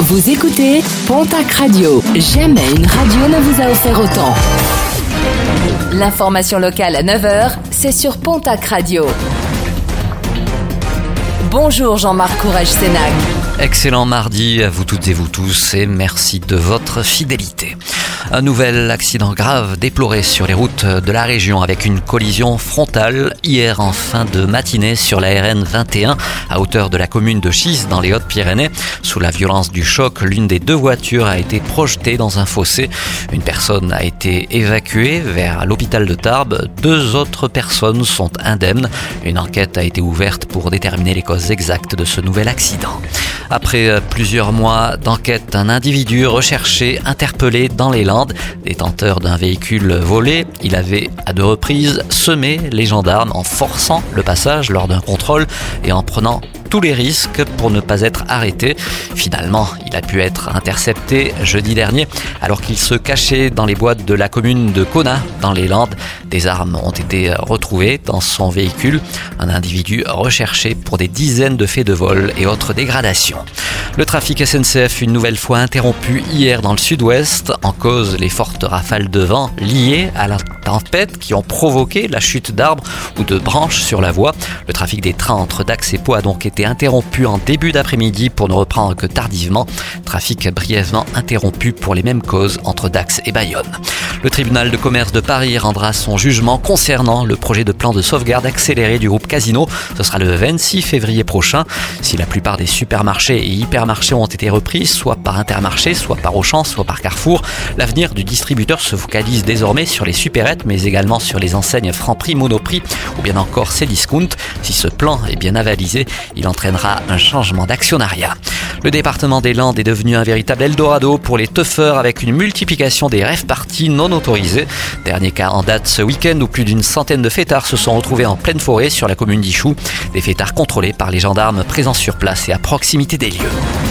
Vous écoutez Pontac Radio. Jamais une radio ne vous a offert autant. L'information locale à 9h, c'est sur Pontac Radio. Bonjour Jean-Marc Courage Sénac. Excellent mardi à vous toutes et vous tous et merci de votre fidélité. Un nouvel accident grave déploré sur les routes de la région avec une collision frontale hier en fin de matinée sur la RN 21 à hauteur de la commune de Chis dans les Hautes-Pyrénées. Sous la violence du choc, l'une des deux voitures a été projetée dans un fossé. Une personne a été évacuée vers l'hôpital de Tarbes. Deux autres personnes sont indemnes. Une enquête a été ouverte pour déterminer les causes exactes de ce nouvel accident. Après plusieurs mois d'enquête, un individu recherché, interpellé dans les Landes, détenteur d'un véhicule volé, il avait à deux reprises semé les gendarmes en forçant le passage lors d'un contrôle et en prenant tous les risques pour ne pas être arrêté. Finalement, il a pu être intercepté jeudi dernier alors qu'il se cachait dans les boîtes de la commune de Kona dans les Landes. Des armes ont été retrouvées dans son véhicule. Un individu recherché pour des dizaines de faits de vol et autres dégradations. Le trafic SNCF une nouvelle fois interrompu hier dans le sud-ouest en cause les fortes rafales de vent liées à la tempête qui ont provoqué la chute d'arbres ou de branches sur la voie. Le trafic des trains entre Dax et Pau a donc été interrompu en début d'après-midi pour ne reprendre que tardivement. Trafic brièvement interrompu pour les mêmes causes entre Dax et Bayonne. Le tribunal de commerce de Paris rendra son jugement concernant le projet de plan de sauvegarde accéléré du groupe Casino. Ce sera le 26 février prochain. Si la plupart des supermarchés et hypermarchés ont été repris, soit par Intermarché, soit par Auchan, soit par Carrefour, l'avenir du distributeur se focalise désormais sur les supérettes, mais également sur les enseignes Franprix, Monoprix ou bien encore Cdiscount. Si ce plan est bien avalisé, il entraînera un changement d'actionnariat. Le département des Landes est devenu un véritable Eldorado pour les teufeurs avec une multiplication des rêves parties non autorisées. Dernier cas en date ce week-end où plus d'une centaine de fêtards se sont retrouvés en pleine forêt sur la commune d'Ichou. Des fêtards contrôlés par les gendarmes présents sur place et à proximité des lieux.